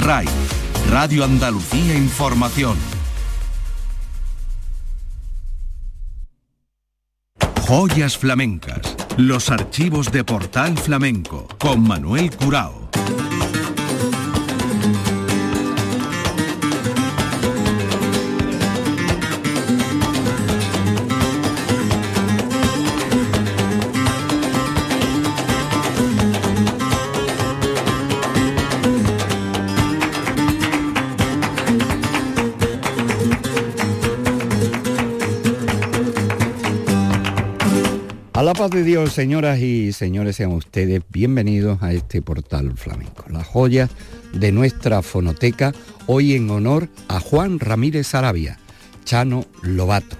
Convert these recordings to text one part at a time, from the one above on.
RAI, Radio Andalucía Información. Joyas flamencas. Los archivos de Portal Flamenco con Manuel Curao. De Dios, señoras y señores, sean ustedes bienvenidos a este portal flamenco. La joya de nuestra fonoteca, hoy en honor a Juan Ramírez Arabia, Chano Lobato.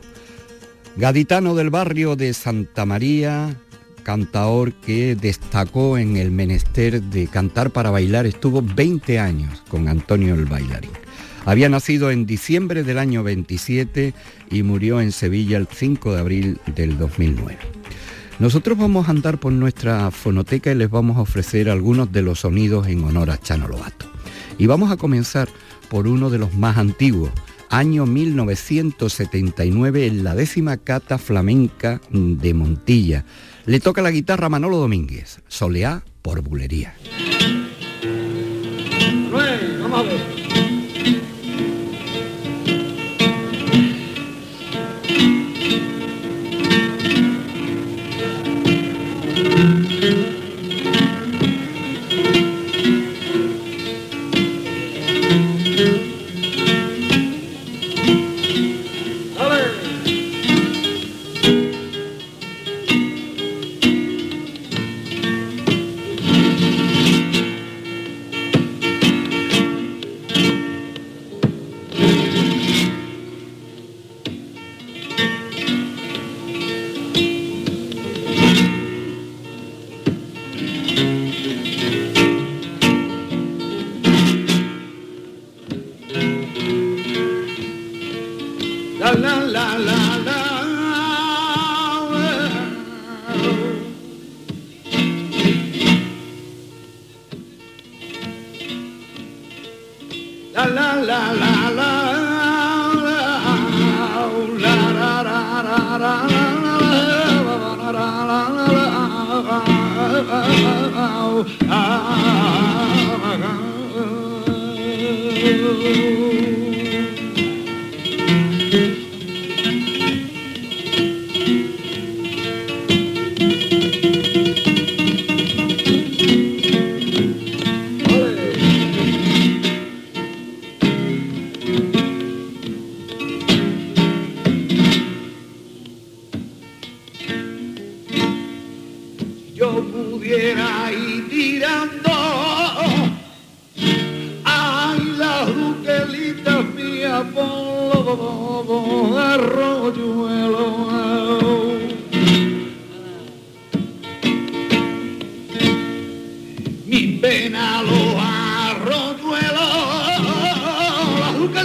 Gaditano del barrio de Santa María, cantaor que destacó en el menester de cantar para bailar, estuvo 20 años con Antonio el Bailarín. Había nacido en diciembre del año 27 y murió en Sevilla el 5 de abril del 2009. Nosotros vamos a andar por nuestra fonoteca y les vamos a ofrecer algunos de los sonidos en honor a Chano Lobato. Y vamos a comenzar por uno de los más antiguos, año 1979 en la décima cata flamenca de Montilla. Le toca la guitarra Manolo Domínguez, Soleá por Bulería.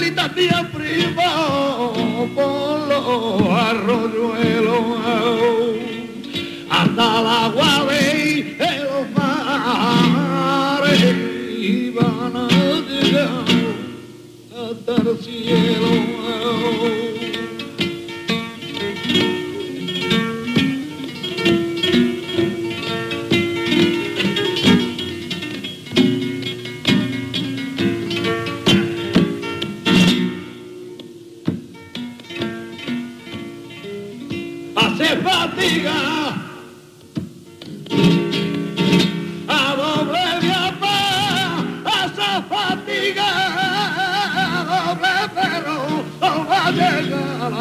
abuelita siempre iba por los arroyuelos hasta la agua de los mares iban a llegar hasta el cielo.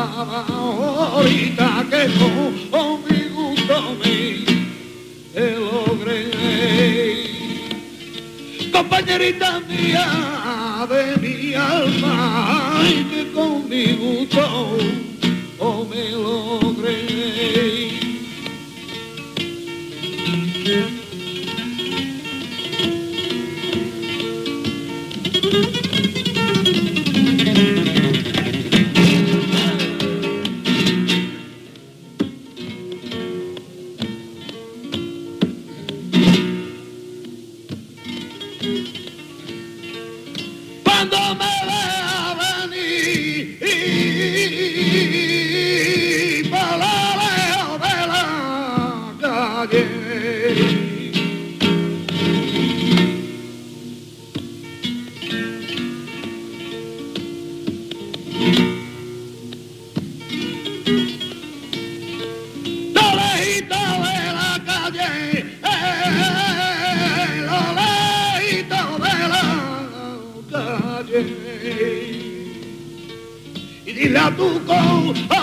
ahorita que con mi gusto me te logré. Compañerita mía de mi alma, ay, que con mi gusto no me logré. Vamos a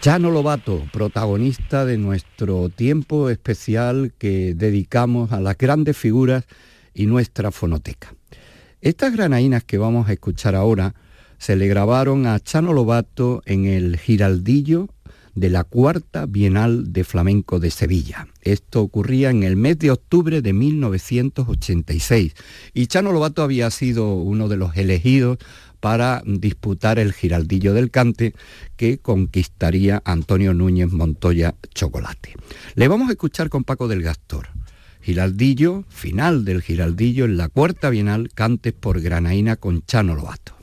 Chano Lobato, protagonista de nuestro tiempo especial que dedicamos a las grandes figuras y nuestra fonoteca. Estas granaínas que vamos a escuchar ahora se le grabaron a Chano Lobato en el Giraldillo de la Cuarta Bienal de Flamenco de Sevilla. Esto ocurría en el mes de octubre de 1986 y Chano Lobato había sido uno de los elegidos para disputar el Giraldillo del Cante que conquistaría Antonio Núñez Montoya Chocolate. Le vamos a escuchar con Paco del Gastor. Giraldillo, final del Giraldillo en la cuarta bienal, Cantes por Granaína con Chano Lobato.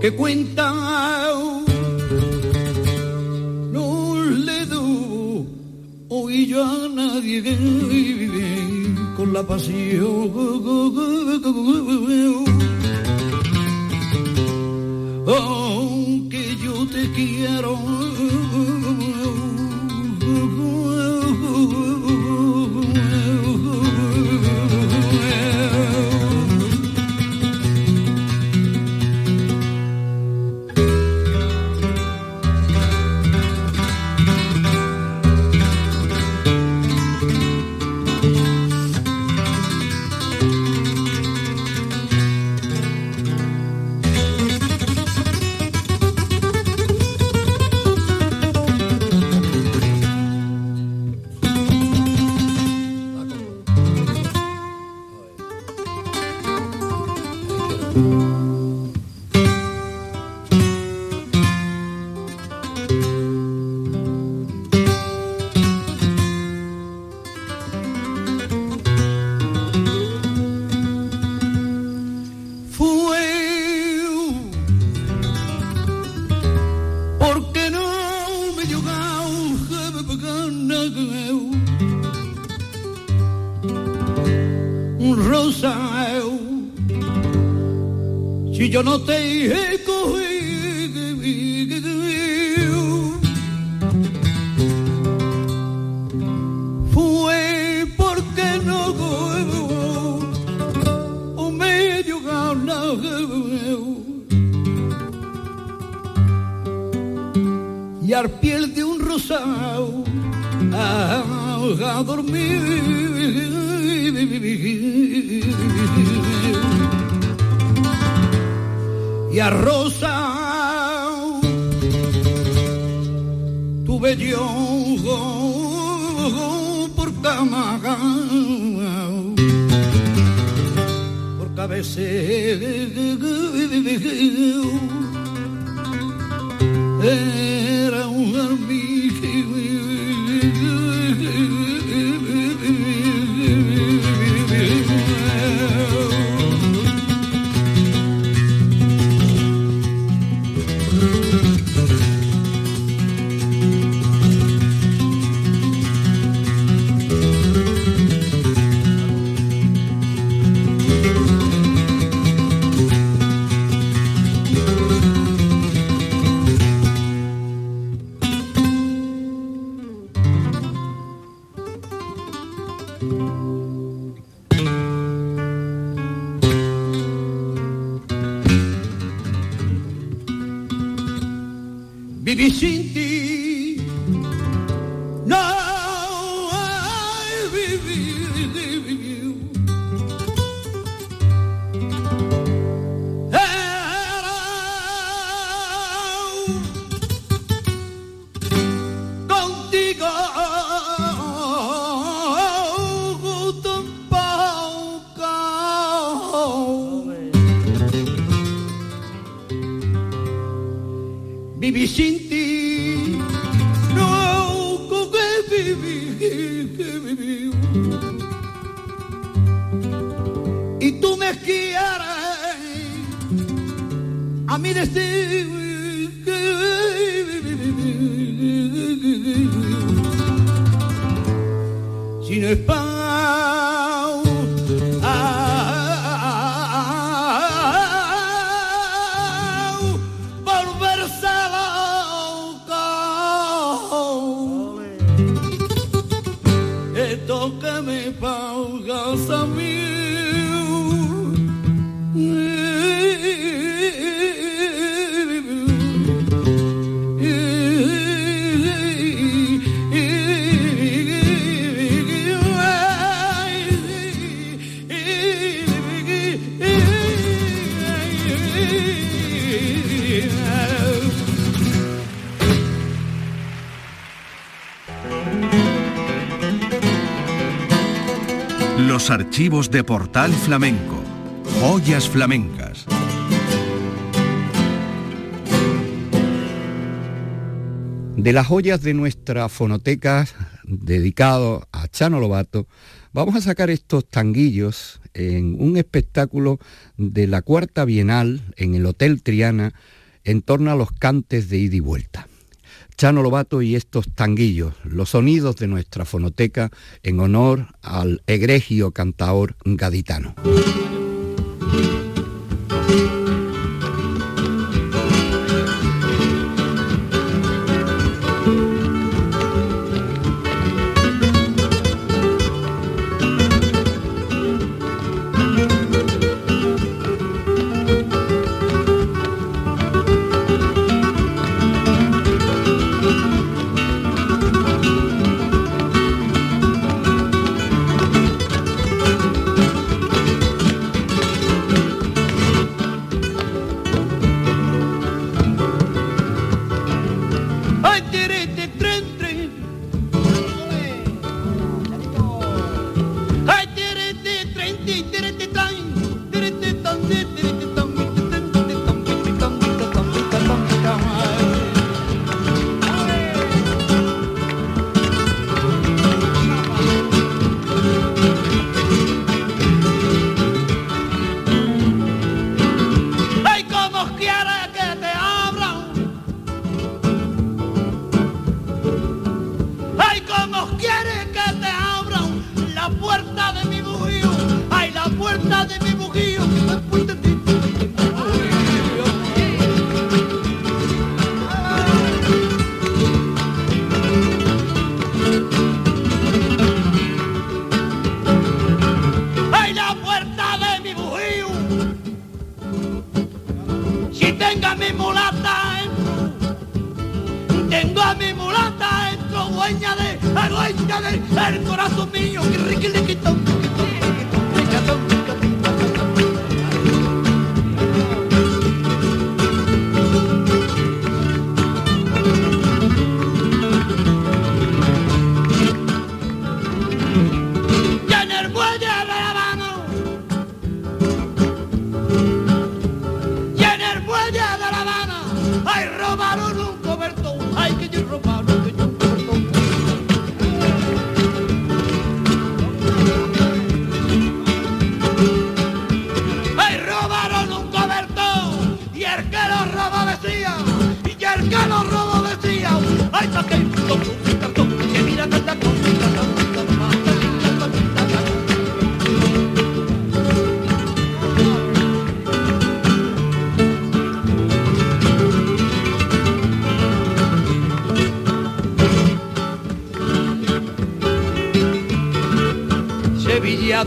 Que cuenta no le doy hoy yo a nadie con la pasión. Aunque yo te quiero y al piel de un rosado a, dormir. Y a rosa tuve yo por cama por cabeza vivir sin ti. No, con que vivir, que vivir. Y tú me quieres a mí decir que si archivos de Portal Flamenco. Joyas flamencas. De las joyas de nuestra fonoteca, dedicado a Chano Lobato, vamos a sacar estos tanguillos en un espectáculo de la Cuarta Bienal en el Hotel Triana en torno a los cantes de ida y vuelta. Chano Lobato y estos tanguillos, los sonidos de nuestra fonoteca en honor al egregio cantaor gaditano.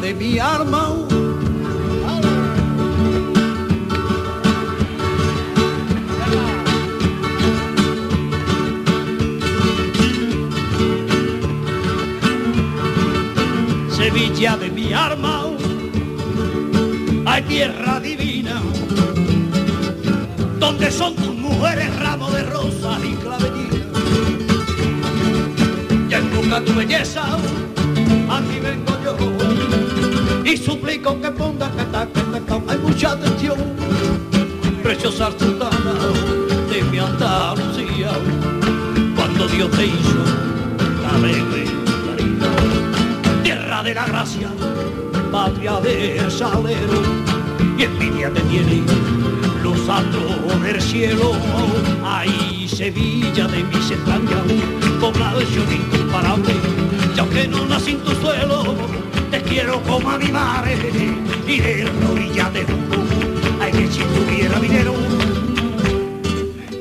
De mi arma. Ahí Sevilla de mis entrañas, población incomparable, y aunque no nací en tu suelo, te quiero como a mi madre, y de rodilla de juro, hay que si tuviera dinero,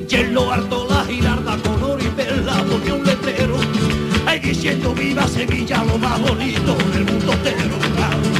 y en lo harto la girarda con oro y perla porque un letrero, hay diciendo viva Sevilla, lo más bonito del mundo entero.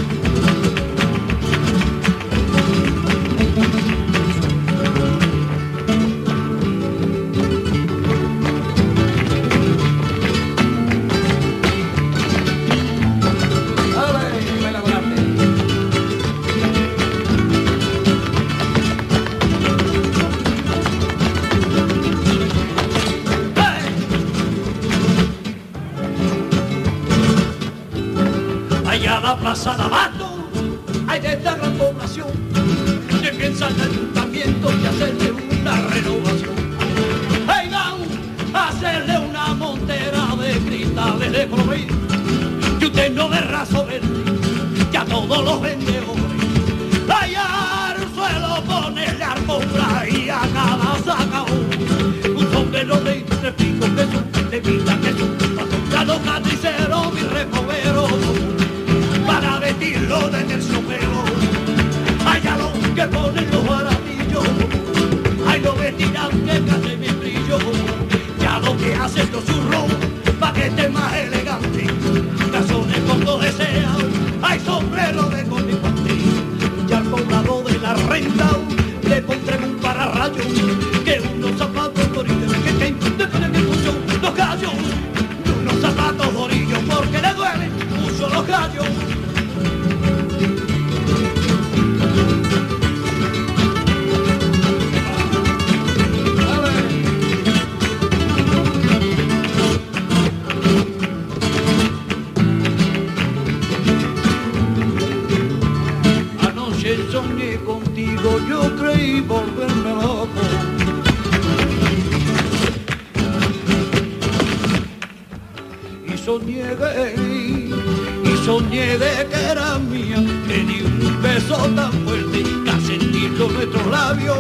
De que era mía, que di un beso tan fuerte, que al sentirlo nuestros labios,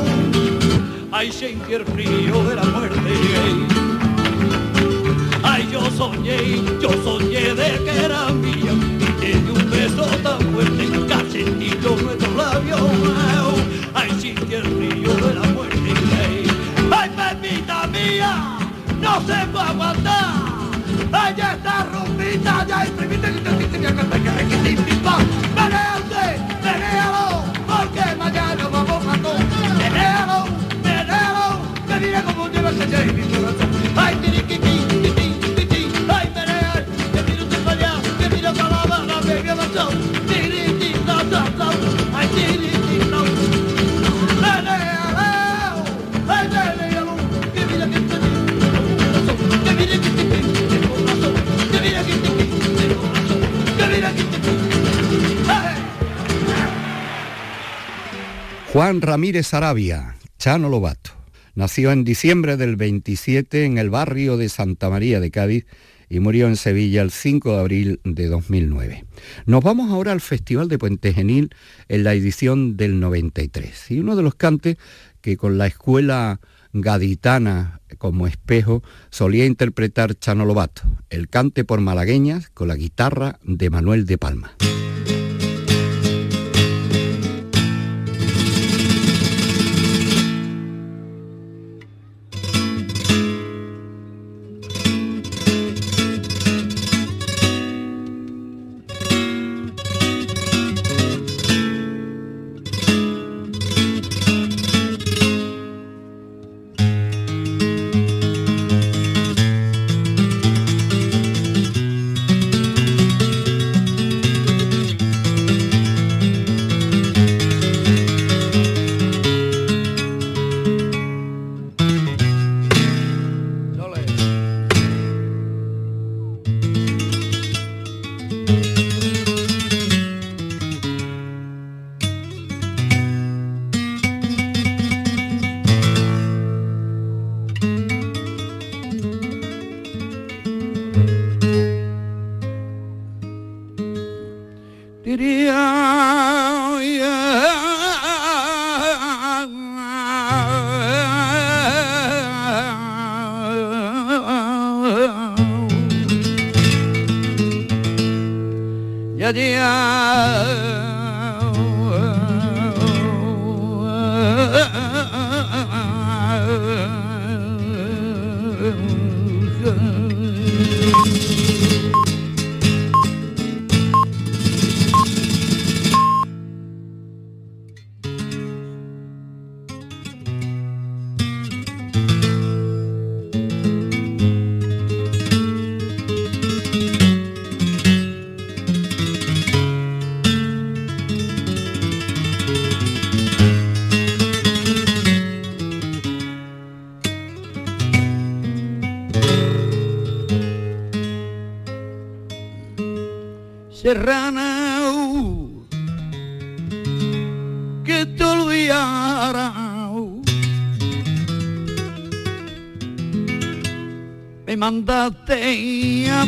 ay sentí el frío de la muerte. Ay, yo soñé Juan Ramírez Arabia, Chano Lobato. Nació en diciembre del 27 en el barrio de Santa María de Cádiz y murió en Sevilla el 5 de abril de 2009. Nos vamos ahora al Festival de Puente Genil en la edición del 93. Y uno de los cantes que con la escuela gaditana como espejo solía interpretar Chano Lobato, el cante por malagueñas con la guitarra de Manuel de Palma. Mandaste a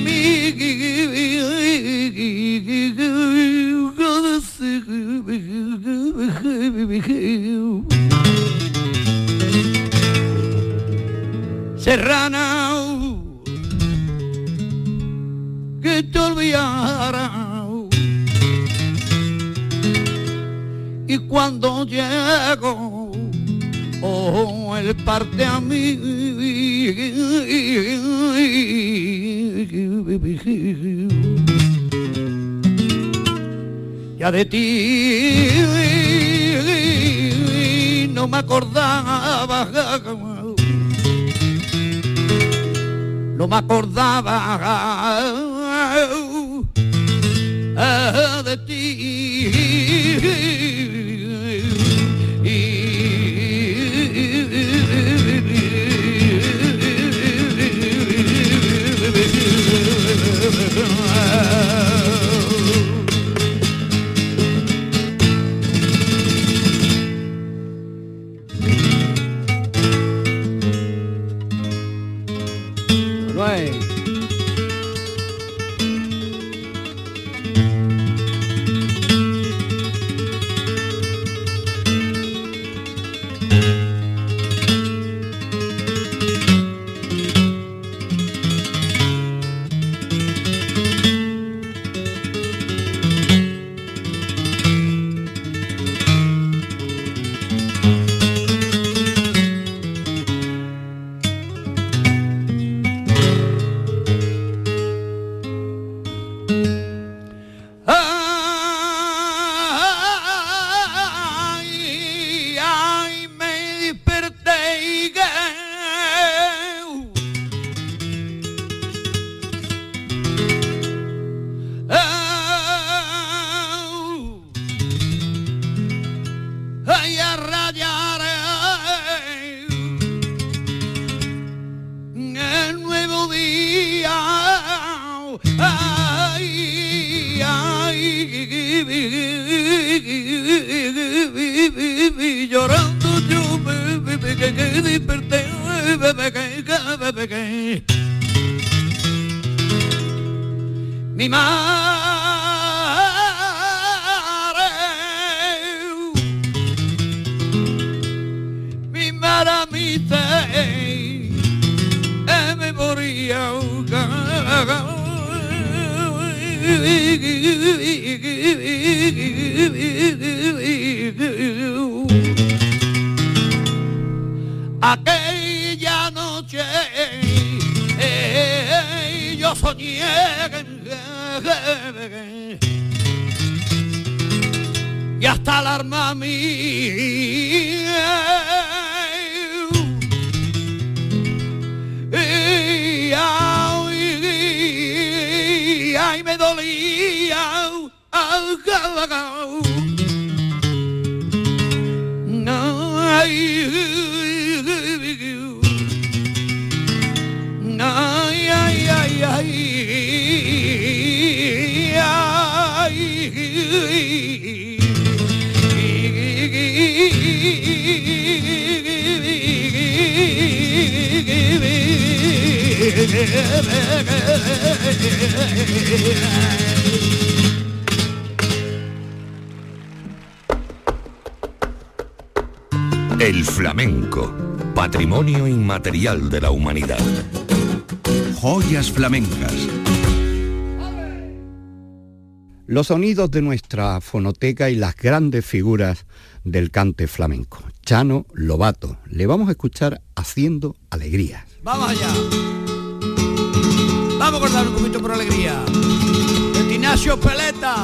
los sonidos de nuestra fonoteca y las grandes figuras del cante flamenco. Chano Lobato, le vamos a escuchar haciendo alegrías. Vamos allá. Vamos a cortar un poquito por alegría. Peleta.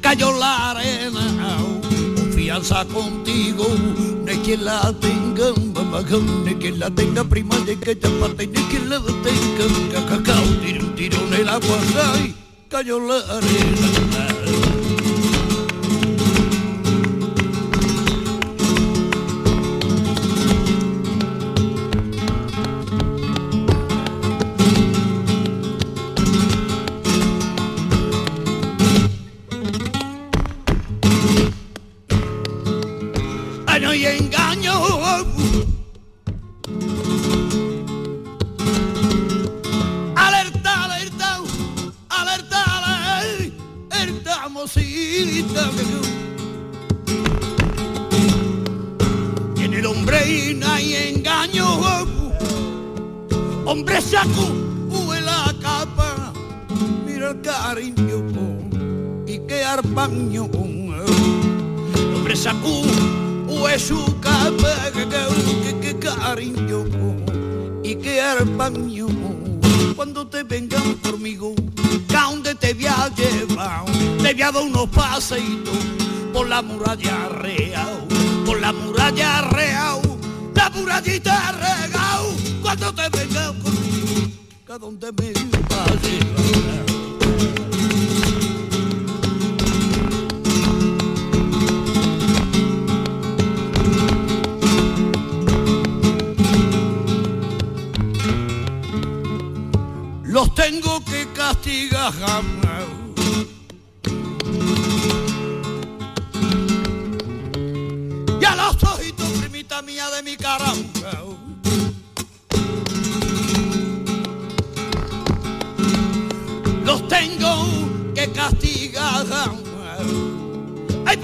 Cayó la arena, confianza contigo, hay quien la tenga ni quien la tenga prima de que chapate, ni quien la tenga cacao, tiro tiro en el agua, ay, cayó la arena. La muralla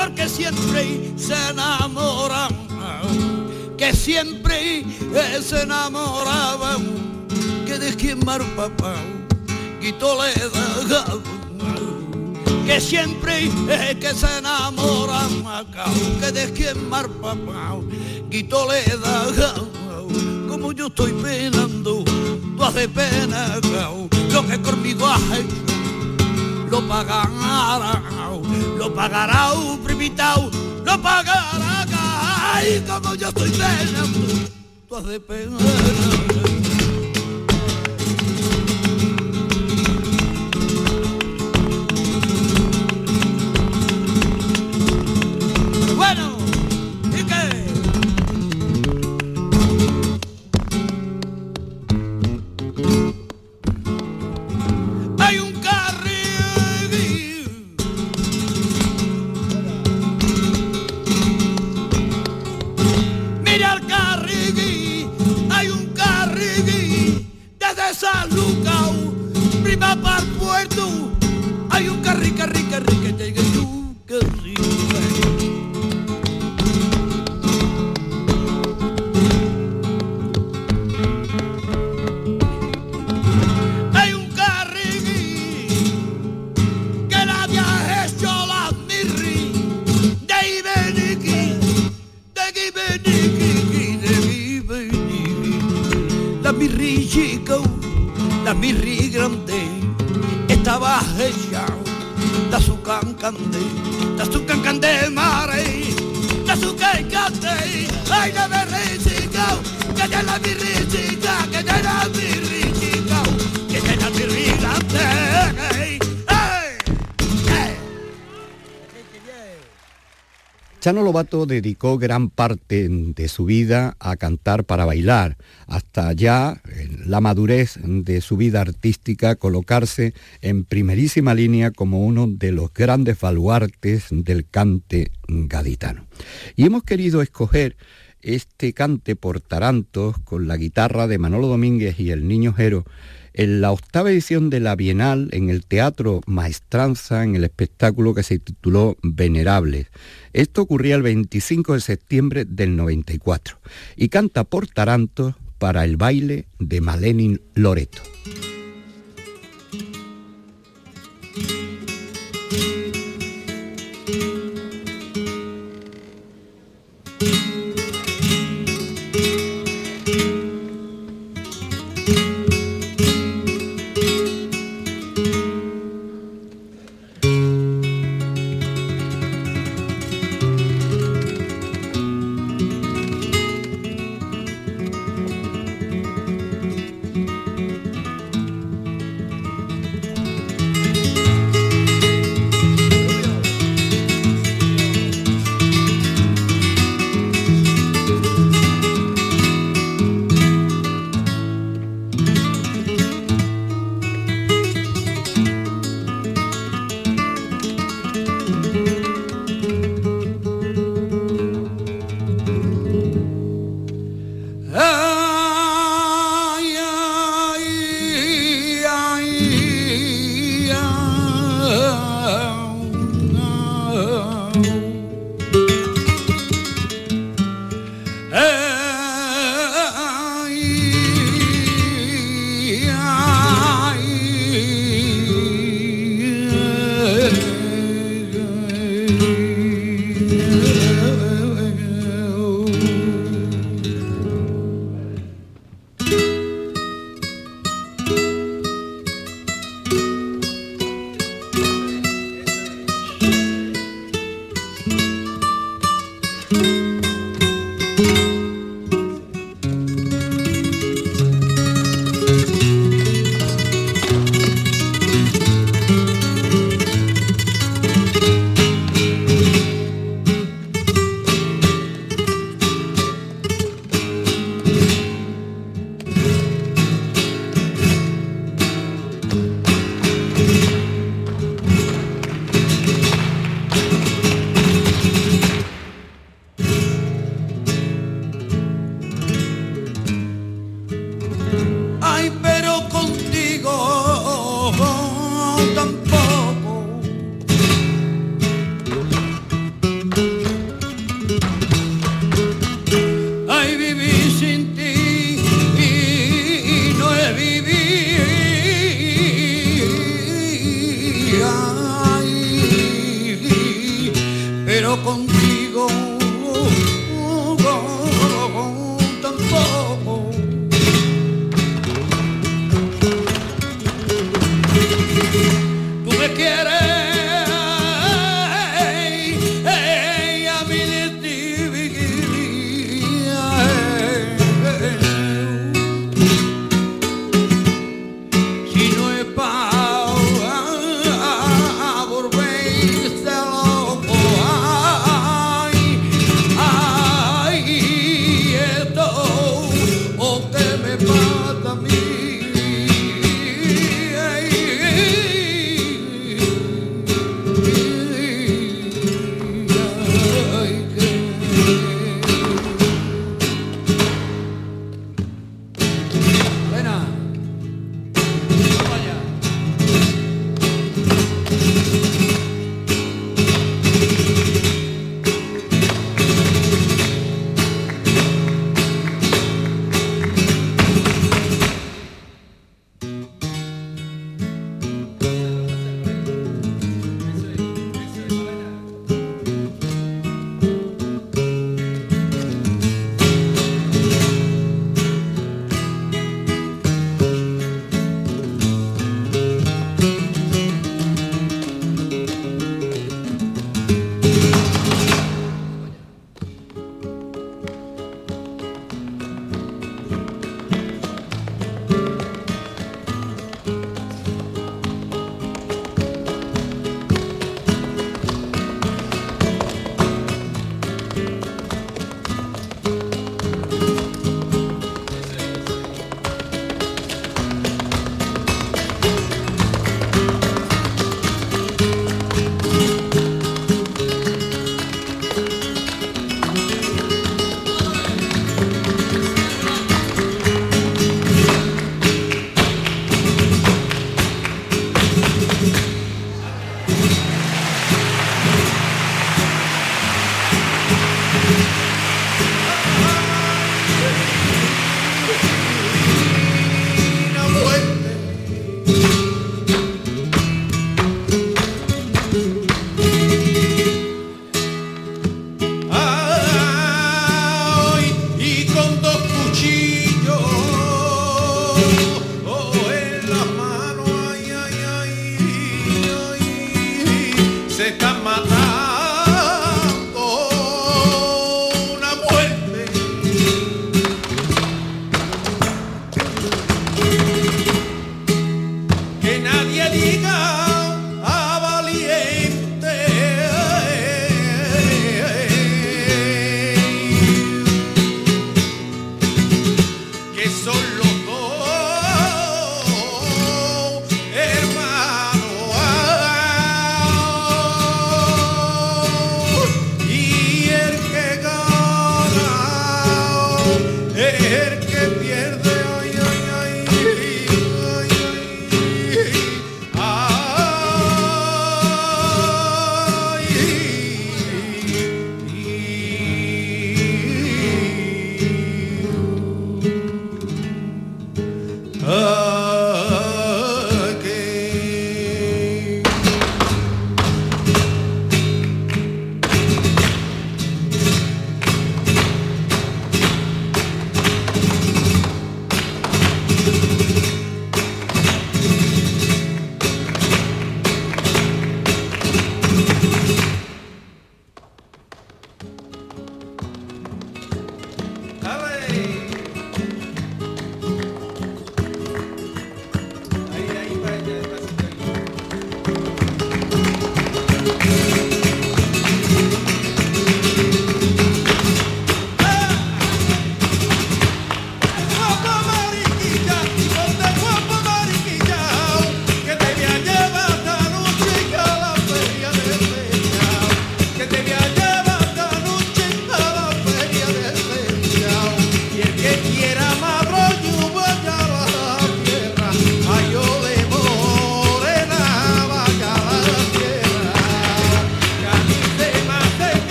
porque siempre se enamoran. Que siempre se enamoraban. Que de quien mar papá y Toledo que siempre es que se enamoran. Que de quien mar papá quito le como yo estoy penando, tú haces pena, lo que conmigo has hecho, lo lo pagará, primitao, lo pagará, ay, como yo estoy penando, tú haces pena. de la mirri grande estaba hecha. Da su cancande, da su cancande mare, da su cancande, ay la berrichica, que de la birrichica, que de la birrichica, Chano Lobato dedicó gran parte de su vida a cantar para bailar, hasta ya, en la madurez de su vida artística, colocarse en primerísima línea como uno de los grandes baluartes del cante gaditano. Y hemos querido escoger este cante por tarantos con la guitarra de Manolo Domínguez y el Niño Jero en la octava edición de la Bienal en el Teatro Maestranza en el espectáculo que se tituló Venerables. Esto ocurría el 25 de septiembre del 94 y canta por Taranto para el baile de Malenin Loreto.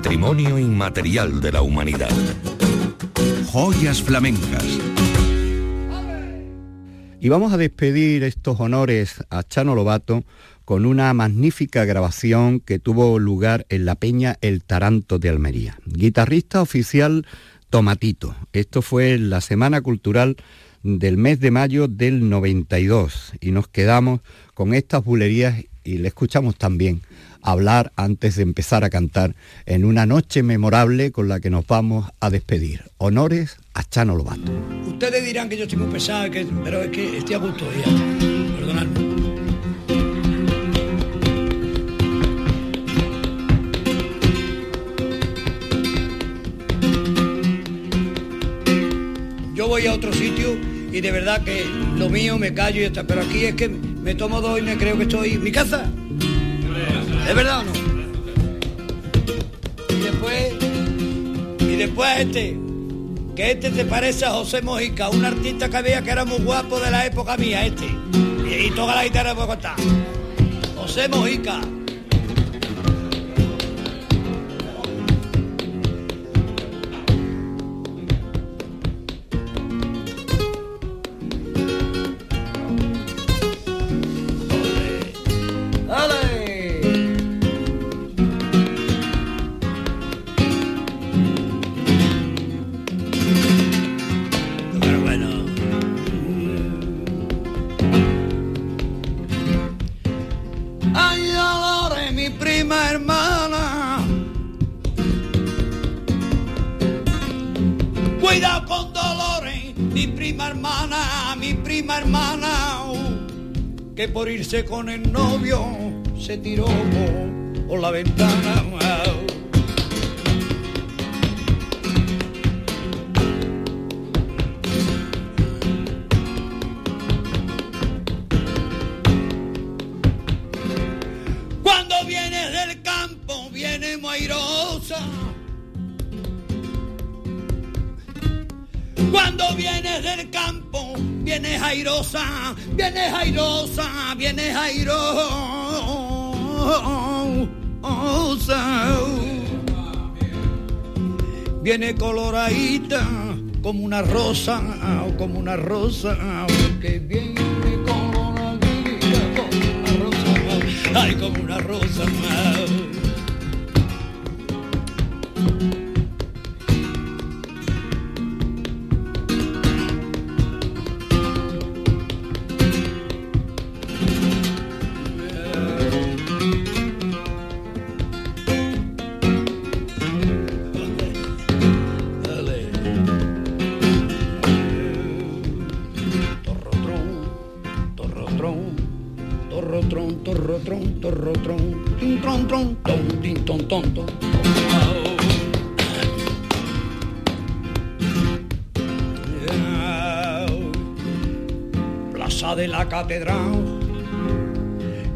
Patrimonio inmaterial de la humanidad. Joyas flamencas. Y vamos a despedir estos honores a Chano Lobato con una magnífica grabación que tuvo lugar en la Peña El Taranto de Almería. Guitarrista oficial Tomatito. Esto fue la Semana Cultural del mes de mayo del 92 y nos quedamos con estas bulerías y le escuchamos también hablar antes de empezar a cantar en una noche memorable con la que nos vamos a despedir. Honores a Chano Lobato. Ustedes dirán que yo estoy muy pesado, pero es que estoy a gusto ya. Perdonadme. Yo voy a otro sitio y de verdad que lo mío me callo y está, pero aquí es que me tomo dos y me creo que estoy mi casa. ¿Es verdad o no? Y después, y después este, que este te parece a José Mojica, un artista que había que era muy guapo de la época mía, este. Y, toda la guitarra puedo contar. José Mojica. Por irse con el novio se tiró por la ventana. Viene coloradita como una rosa, como una rosa, que viene coloradita como una rosa, ay, como una rosa. Plaza de la Catedral,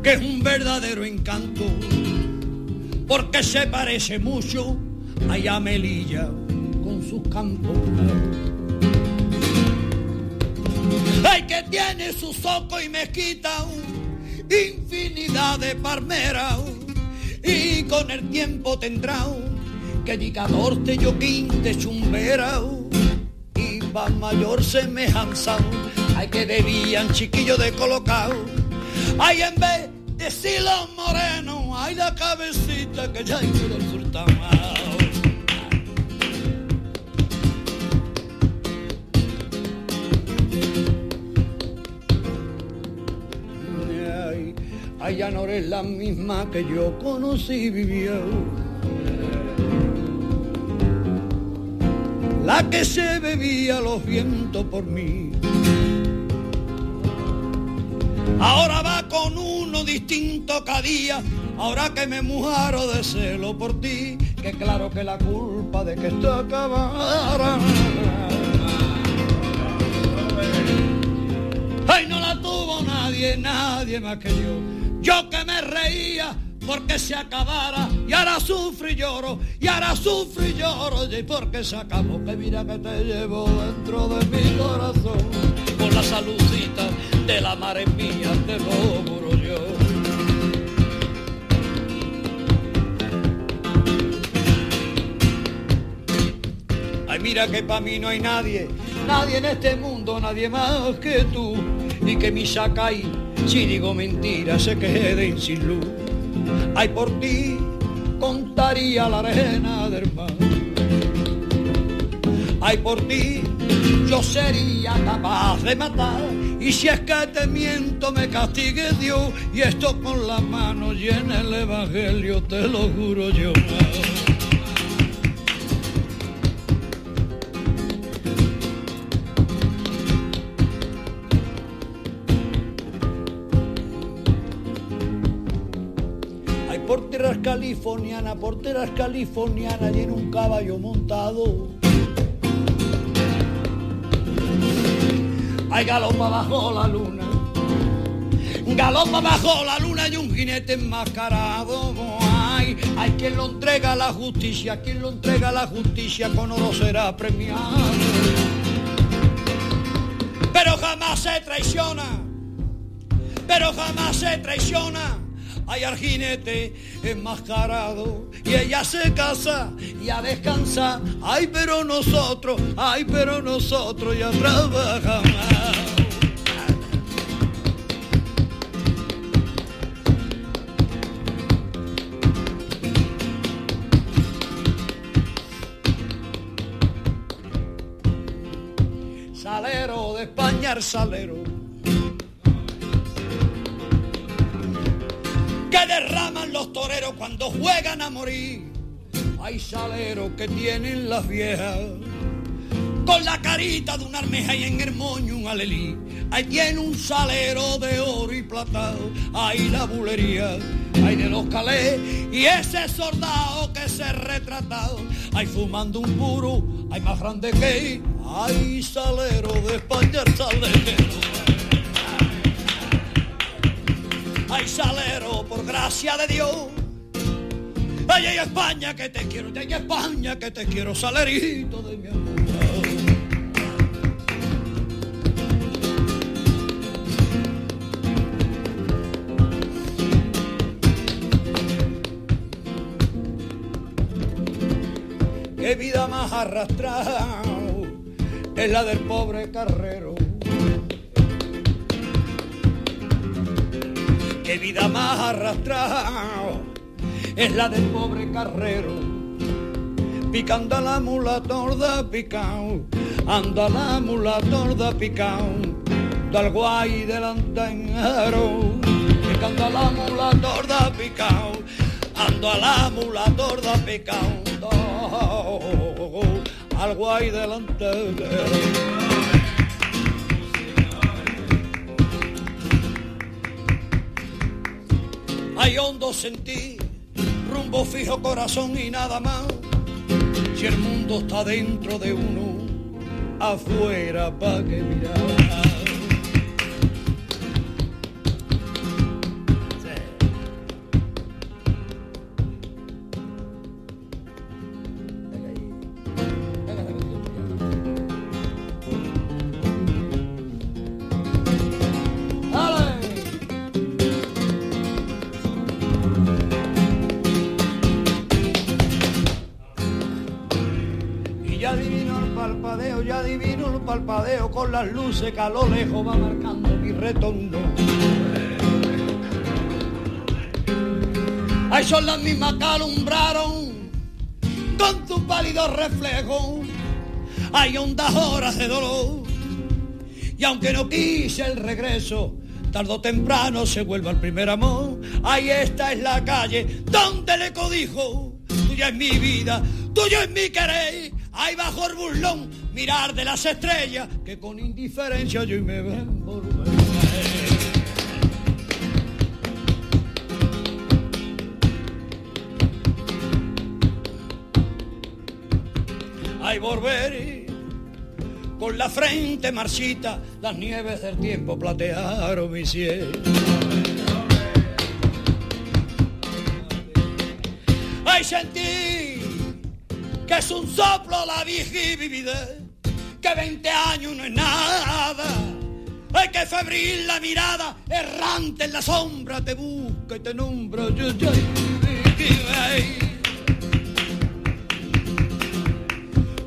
que es un verdadero encanto, porque se parece mucho a Yamelilla con sus campos. Ay, que tiene su soco y mezquita, infinidad de palmeras y con el tiempo tendrá que diga norte yo quinte chumbera y va mayor semejanza. Hay que debían chiquillo de colocado hay en vez de silo moreno hay la cabecita que ya hizo del sultán ya no eres la misma que yo conocí y vivía. La que se bebía los vientos por mí. Ahora va con uno distinto cada día. Ahora que me muero de celo por ti, que claro que la culpa de que esto acabara. Ay, no la tuvo nadie, nadie más que yo. Yo que me reía porque se acabara y ahora sufro y lloro y ahora sufro y lloro y porque se acabó que mira que te llevo dentro de mi corazón. Con la saludita de la madre mía te lo yo. Ay mira que para mí no hay nadie nadie en este mundo nadie más que tú y que mi sacai si digo mentira se queden sin luz. Ay, por ti contaría la arena del mar. Ay, por ti yo sería capaz de matar. Y si es que te miento, me castigue Dios. Y esto con la mano llena el evangelio, te lo juro yo. Californiana, porteras californianas y en un caballo montado. Hay galopa bajo la luna, galopa bajo la luna y un jinete enmascarado. Hay, hay quien lo entrega a la justicia, quien lo entrega a la justicia con oro será premiado. Pero jamás se traiciona, pero jamás se traiciona hay al jinete enmascarado y ella se casa y a descansar. Ay, pero nosotros, ay, pero nosotros ya trabajamos. Salero de España, salero derraman los toreros cuando juegan a morir. Hay saleros que tienen las viejas con la carita de una armeja y en el moño un alelí. Ahí tiene un salero de oro y plata, hay la bulería, hay de los calés y ese soldado que se retratado, hay fumando un puro, hay más grande que hay salero de España, salero. ay salero por gracia de Dios. Ay, ay, España, que te quiero, ay, España, que te quiero, salerito de mi amor. Qué vida más arrastrada es la del pobre carrero Qué vida más arrastrada es la del pobre carrero. Picando a la mula torda picao, anda la mula torda picao, del guay delantero. Picando a la mula torda picao, ando a la mula torda picao, al guay delantero. Hay hondo sentí, rumbo fijo corazón y nada más. Si el mundo está dentro de uno, afuera pa' que mirar. Con las luces que a lo lejos va marcando mi retorno. Ahí son las mismas que alumbraron con tu pálido reflejo. Hay ondas horas de dolor. Y aunque no quise el regreso, tarde o temprano se vuelve al primer amor. Ahí esta es la calle donde le codijo. Tuya es mi vida, tuyo es mi querer. Ahí bajo el burlón mirar de las estrellas que con indiferencia yo me ven volver. Ay, volver con la frente marchita, las nieves del tiempo platearon mi cielo. Ay, sentí que es un soplo la vieja que 20 años no es nada. Hay que febril la mirada, errante en la sombra, te busca y te nombra.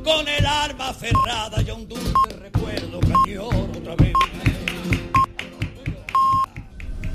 Con el arma aferrada y un dulce recuerdo que otra vez